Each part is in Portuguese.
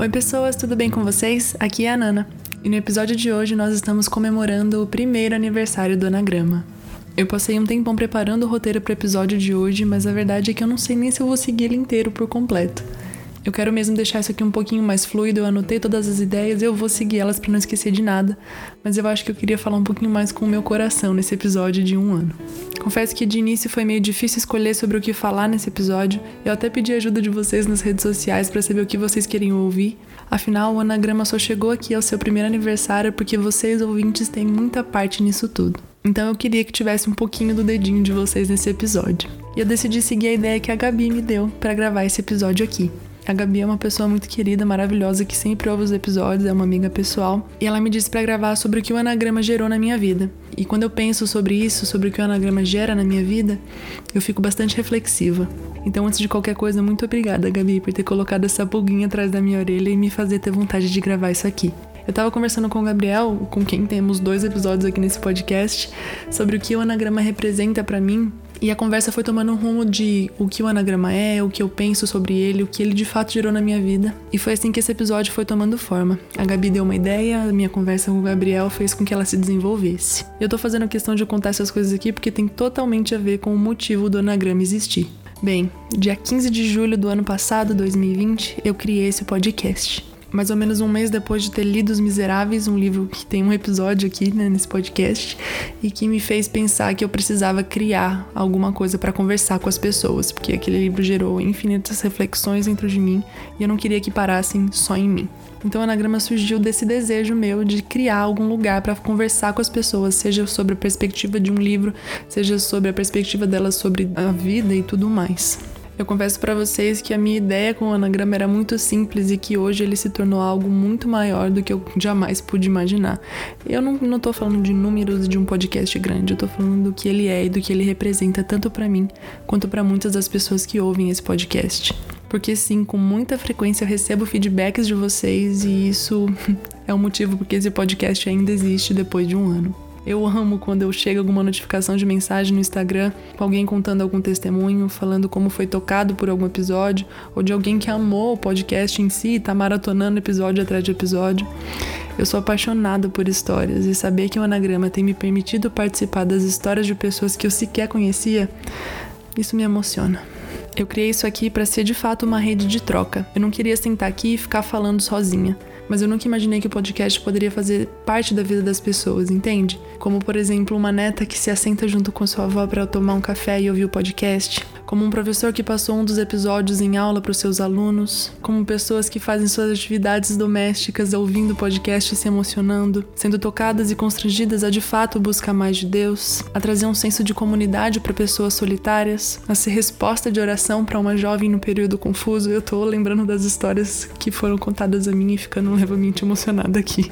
Oi, pessoas, tudo bem com vocês? Aqui é a Nana. E no episódio de hoje nós estamos comemorando o primeiro aniversário do Anagrama. Eu passei um tempão preparando o roteiro para o episódio de hoje, mas a verdade é que eu não sei nem se eu vou seguir ele inteiro por completo. Eu quero mesmo deixar isso aqui um pouquinho mais fluido, eu anotei todas as ideias, eu vou seguir elas para não esquecer de nada, mas eu acho que eu queria falar um pouquinho mais com o meu coração nesse episódio de um ano. Confesso que de início foi meio difícil escolher sobre o que falar nesse episódio, eu até pedi ajuda de vocês nas redes sociais para saber o que vocês queriam ouvir, afinal o Anagrama só chegou aqui ao seu primeiro aniversário porque vocês ouvintes têm muita parte nisso tudo. Então eu queria que tivesse um pouquinho do dedinho de vocês nesse episódio. E eu decidi seguir a ideia que a Gabi me deu para gravar esse episódio aqui. A Gabi é uma pessoa muito querida, maravilhosa, que sempre ouve os episódios, é uma amiga pessoal. E ela me disse para gravar sobre o que o anagrama gerou na minha vida. E quando eu penso sobre isso, sobre o que o anagrama gera na minha vida, eu fico bastante reflexiva. Então, antes de qualquer coisa, muito obrigada, Gabi, por ter colocado essa pulguinha atrás da minha orelha e me fazer ter vontade de gravar isso aqui. Eu tava conversando com o Gabriel, com quem temos dois episódios aqui nesse podcast, sobre o que o anagrama representa para mim e a conversa foi tomando um rumo de o que o anagrama é, o que eu penso sobre ele, o que ele de fato gerou na minha vida. E foi assim que esse episódio foi tomando forma. A Gabi deu uma ideia, a minha conversa com o Gabriel fez com que ela se desenvolvesse. Eu tô fazendo questão de contar essas coisas aqui porque tem totalmente a ver com o motivo do anagrama existir. Bem, dia 15 de julho do ano passado, 2020, eu criei esse podcast mais ou menos um mês depois de ter lido Os Miseráveis, um livro que tem um episódio aqui né, nesse podcast, e que me fez pensar que eu precisava criar alguma coisa para conversar com as pessoas, porque aquele livro gerou infinitas reflexões dentro de mim e eu não queria que parassem só em mim. Então, o anagrama surgiu desse desejo meu de criar algum lugar para conversar com as pessoas, seja sobre a perspectiva de um livro, seja sobre a perspectiva delas sobre a vida e tudo mais. Eu confesso para vocês que a minha ideia com o anagrama era muito simples e que hoje ele se tornou algo muito maior do que eu jamais pude imaginar. Eu não, não tô falando de números de um podcast grande, eu tô falando do que ele é e do que ele representa tanto para mim quanto para muitas das pessoas que ouvem esse podcast. Porque sim, com muita frequência eu recebo feedbacks de vocês e isso é o motivo porque esse podcast ainda existe depois de um ano. Eu amo quando eu chego alguma notificação de mensagem no Instagram com alguém contando algum testemunho, falando como foi tocado por algum episódio, ou de alguém que amou o podcast em si e tá maratonando episódio atrás de episódio. Eu sou apaixonada por histórias e saber que o Anagrama tem me permitido participar das histórias de pessoas que eu sequer conhecia, isso me emociona. Eu criei isso aqui para ser de fato uma rede de troca. Eu não queria sentar aqui e ficar falando sozinha mas eu nunca imaginei que o podcast poderia fazer parte da vida das pessoas, entende? Como, por exemplo, uma neta que se assenta junto com sua avó para tomar um café e ouvir o podcast, como um professor que passou um dos episódios em aula para os seus alunos, como pessoas que fazem suas atividades domésticas ouvindo o podcast e se emocionando, sendo tocadas e constrangidas a de fato buscar mais de Deus, a trazer um senso de comunidade para pessoas solitárias, a ser resposta de oração para uma jovem no período confuso. Eu tô lembrando das histórias que foram contadas a mim e ficando levemente emocionada aqui.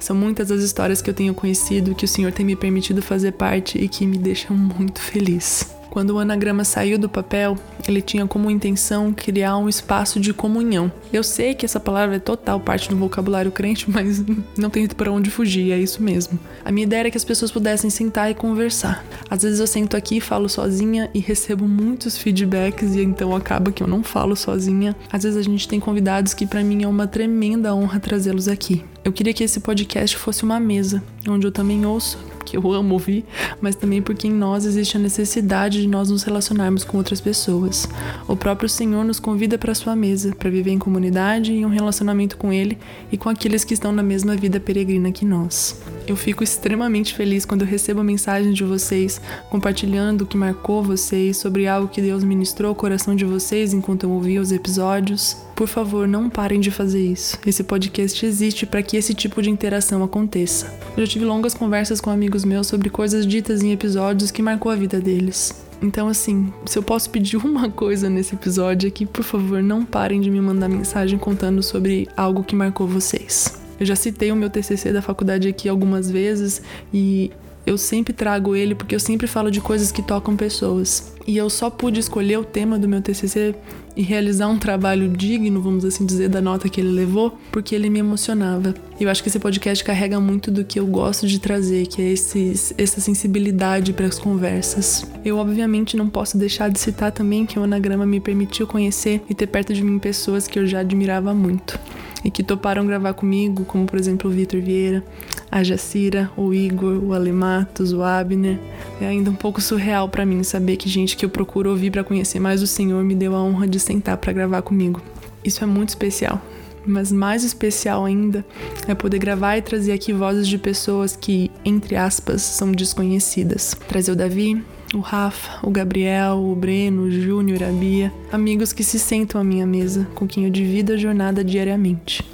São muitas as histórias que eu tenho conhecido, que o Senhor tem me permitido fazer parte e que me deixam muito feliz. Quando o anagrama saiu do papel, ele tinha como intenção criar um espaço de comunhão. Eu sei que essa palavra é total parte do vocabulário crente, mas não tem para onde fugir, é isso mesmo. A minha ideia era que as pessoas pudessem sentar e conversar. Às vezes eu sento aqui e falo sozinha e recebo muitos feedbacks e então acaba que eu não falo sozinha. Às vezes a gente tem convidados que para mim é uma tremenda honra trazê-los aqui. Eu queria que esse podcast fosse uma mesa, onde eu também ouço, que eu amo ouvir, mas também porque em nós existe a necessidade de nós nos relacionarmos com outras pessoas. O próprio Senhor nos convida para sua mesa, para viver em comunidade e em um relacionamento com Ele e com aqueles que estão na mesma vida peregrina que nós. Eu fico extremamente feliz quando eu recebo mensagens de vocês compartilhando o que marcou vocês, sobre algo que Deus ministrou ao coração de vocês enquanto eu ouvia os episódios. Por favor, não parem de fazer isso. Esse podcast existe para que esse tipo de interação aconteça. Eu já tive longas conversas com amigos meus sobre coisas ditas em episódios que marcou a vida deles. Então, assim, se eu posso pedir uma coisa nesse episódio é que, por favor, não parem de me mandar mensagem contando sobre algo que marcou vocês. Eu já citei o meu TCC da faculdade aqui algumas vezes e eu sempre trago ele porque eu sempre falo de coisas que tocam pessoas. E eu só pude escolher o tema do meu TCC e realizar um trabalho digno, vamos assim dizer, da nota que ele levou, porque ele me emocionava. E eu acho que esse podcast carrega muito do que eu gosto de trazer, que é esse, essa sensibilidade para as conversas. Eu, obviamente, não posso deixar de citar também que o Anagrama me permitiu conhecer e ter perto de mim pessoas que eu já admirava muito. E que toparam gravar comigo, como por exemplo o Vitor Vieira, a Jacira, o Igor, o Alematos, o Abner. É ainda um pouco surreal para mim saber que gente que eu procuro ouvir para conhecer mais o Senhor me deu a honra de sentar para gravar comigo. Isso é muito especial. Mas mais especial ainda é poder gravar e trazer aqui vozes de pessoas que, entre aspas, são desconhecidas. Trazer o Davi, o Rafa, o Gabriel, o Breno, o Júnior, a Bia, amigos que se sentam à minha mesa, com quem eu divido a jornada diariamente.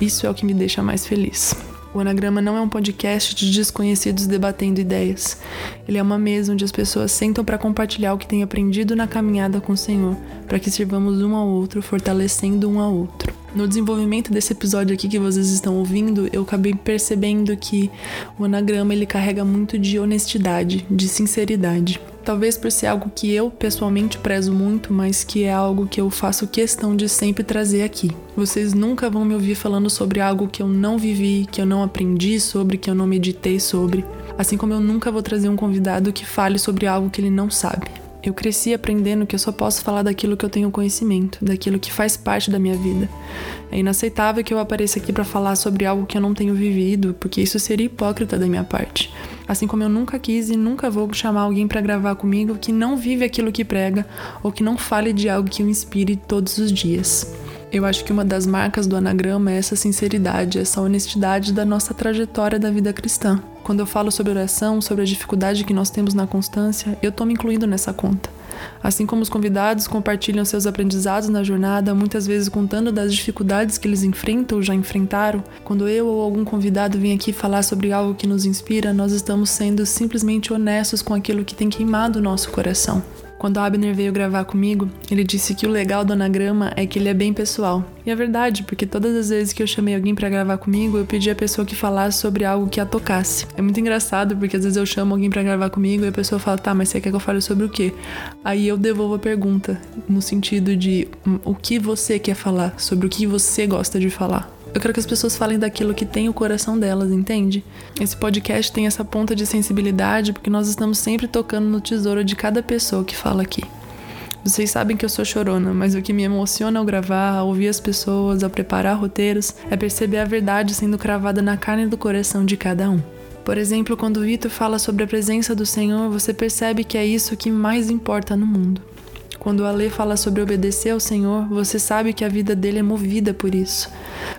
Isso é o que me deixa mais feliz. O Anagrama não é um podcast de desconhecidos debatendo ideias. Ele é uma mesa onde as pessoas sentam para compartilhar o que têm aprendido na caminhada com o Senhor, para que sirvamos um ao outro, fortalecendo um ao outro. No desenvolvimento desse episódio aqui que vocês estão ouvindo, eu acabei percebendo que o anagrama ele carrega muito de honestidade, de sinceridade. Talvez por ser algo que eu pessoalmente prezo muito, mas que é algo que eu faço questão de sempre trazer aqui. Vocês nunca vão me ouvir falando sobre algo que eu não vivi, que eu não aprendi sobre, que eu não meditei sobre. Assim como eu nunca vou trazer um convidado que fale sobre algo que ele não sabe. Eu cresci aprendendo que eu só posso falar daquilo que eu tenho conhecimento, daquilo que faz parte da minha vida. É inaceitável que eu apareça aqui para falar sobre algo que eu não tenho vivido, porque isso seria hipócrita da minha parte. Assim como eu nunca quis e nunca vou chamar alguém para gravar comigo que não vive aquilo que prega ou que não fale de algo que o inspire todos os dias. Eu acho que uma das marcas do anagrama é essa sinceridade, essa honestidade da nossa trajetória da vida cristã. Quando eu falo sobre oração, sobre a dificuldade que nós temos na constância, eu estou me incluindo nessa conta. Assim como os convidados compartilham seus aprendizados na jornada, muitas vezes contando das dificuldades que eles enfrentam ou já enfrentaram, quando eu ou algum convidado vem aqui falar sobre algo que nos inspira, nós estamos sendo simplesmente honestos com aquilo que tem queimado o nosso coração. Quando Abner veio gravar comigo, ele disse que o legal do anagrama é que ele é bem pessoal. E é verdade, porque todas as vezes que eu chamei alguém para gravar comigo, eu pedi a pessoa que falasse sobre algo que a tocasse. É muito engraçado, porque às vezes eu chamo alguém para gravar comigo e a pessoa fala: "Tá, mas você quer que eu fale sobre o quê?". Aí eu devolvo a pergunta no sentido de o que você quer falar, sobre o que você gosta de falar. Eu quero que as pessoas falem daquilo que tem o coração delas, entende? Esse podcast tem essa ponta de sensibilidade porque nós estamos sempre tocando no tesouro de cada pessoa que fala aqui. Vocês sabem que eu sou chorona, mas o que me emociona ao gravar, ao ouvir as pessoas, ao preparar roteiros, é perceber a verdade sendo cravada na carne do coração de cada um. Por exemplo, quando o Vitor fala sobre a presença do Senhor, você percebe que é isso que mais importa no mundo. Quando a lei fala sobre obedecer ao Senhor, você sabe que a vida dele é movida por isso.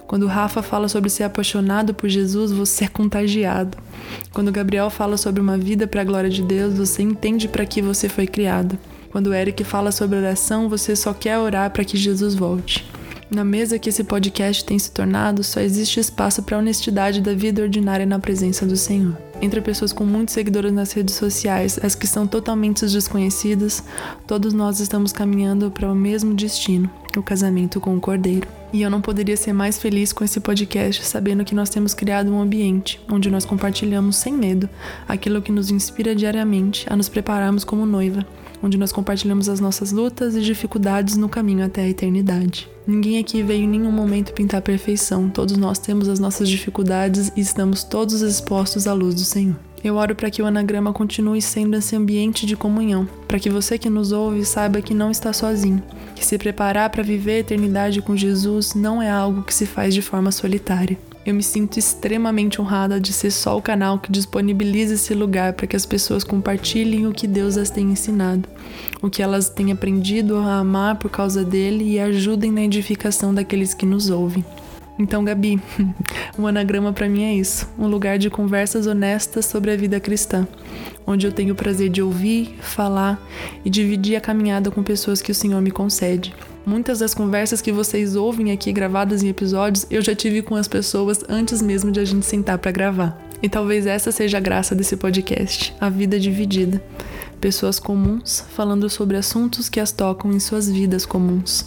Quando o Rafa fala sobre ser apaixonado por Jesus, você é contagiado. Quando o Gabriel fala sobre uma vida para a glória de Deus, você entende para que você foi criado. Quando o Eric fala sobre oração, você só quer orar para que Jesus volte. Na mesa que esse podcast tem se tornado, só existe espaço para a honestidade da vida ordinária na presença do Senhor entre pessoas com muitos seguidores nas redes sociais, as que são totalmente desconhecidas, todos nós estamos caminhando para o mesmo destino, o casamento com o Cordeiro. E eu não poderia ser mais feliz com esse podcast sabendo que nós temos criado um ambiente onde nós compartilhamos sem medo aquilo que nos inspira diariamente a nos prepararmos como noiva, onde nós compartilhamos as nossas lutas e dificuldades no caminho até a eternidade. Ninguém aqui veio em nenhum momento pintar perfeição, todos nós temos as nossas dificuldades e estamos todos expostos à luz do Senhor. Eu oro para que o anagrama continue sendo esse ambiente de comunhão, para que você que nos ouve saiba que não está sozinho, que se preparar para viver a eternidade com Jesus não é algo que se faz de forma solitária. Eu me sinto extremamente honrada de ser só o canal que disponibiliza esse lugar para que as pessoas compartilhem o que Deus as tem ensinado, o que elas têm aprendido a amar por causa dele e ajudem na edificação daqueles que nos ouvem. Então, Gabi, o anagrama para mim é isso, um lugar de conversas honestas sobre a vida cristã, onde eu tenho o prazer de ouvir, falar e dividir a caminhada com pessoas que o Senhor me concede. Muitas das conversas que vocês ouvem aqui gravadas em episódios, eu já tive com as pessoas antes mesmo de a gente sentar para gravar. E talvez essa seja a graça desse podcast, a vida dividida. Pessoas comuns falando sobre assuntos que as tocam em suas vidas comuns.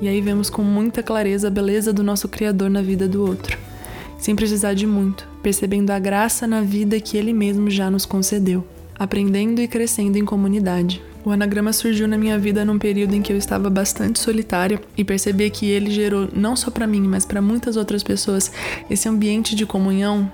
E aí vemos com muita clareza a beleza do nosso Criador na vida do outro, sem precisar de muito, percebendo a graça na vida que Ele mesmo já nos concedeu, aprendendo e crescendo em comunidade. O anagrama surgiu na minha vida num período em que eu estava bastante solitária e percebi que ele gerou, não só para mim, mas para muitas outras pessoas, esse ambiente de comunhão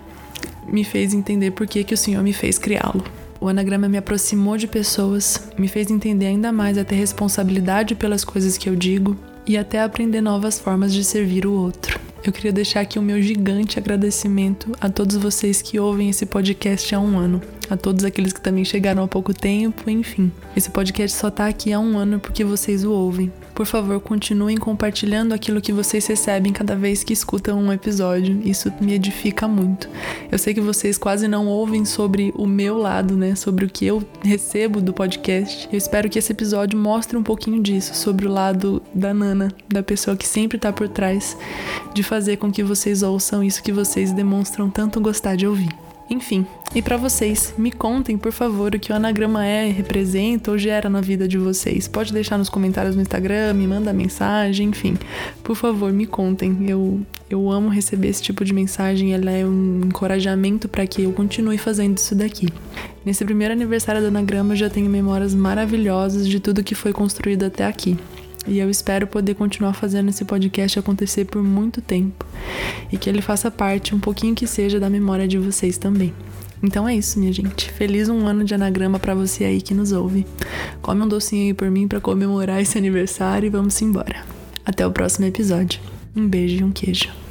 me fez entender por que, que o Senhor me fez criá-lo. O anagrama me aproximou de pessoas, me fez entender ainda mais a ter responsabilidade pelas coisas que eu digo, e até aprender novas formas de servir o outro. eu queria deixar aqui o meu gigante agradecimento a todos vocês que ouvem esse podcast há um ano, a todos aqueles que também chegaram há pouco tempo, enfim. Esse podcast só tá aqui há um ano porque vocês o ouvem. Por favor, continuem compartilhando aquilo que vocês recebem cada vez que escutam um episódio. Isso me edifica muito. Eu sei que vocês quase não ouvem sobre o meu lado, né? Sobre o que eu recebo do podcast. Eu espero que esse episódio mostre um pouquinho disso, sobre o lado da Nana, da pessoa que sempre tá por trás, de fazer com que vocês ouçam isso que vocês demonstram tanto gostar de ouvir. Enfim, e para vocês, me contem, por favor, o que o anagrama é, representa ou gera na vida de vocês. Pode deixar nos comentários no Instagram, me manda mensagem, enfim. Por favor, me contem. Eu, eu amo receber esse tipo de mensagem, ela é um encorajamento para que eu continue fazendo isso daqui. Nesse primeiro aniversário do anagrama, eu já tenho memórias maravilhosas de tudo que foi construído até aqui. E eu espero poder continuar fazendo esse podcast acontecer por muito tempo e que ele faça parte, um pouquinho que seja, da memória de vocês também. Então é isso, minha gente. Feliz um ano de anagrama para você aí que nos ouve. Come um docinho aí por mim para comemorar esse aniversário e vamos embora. Até o próximo episódio. Um beijo e um queijo.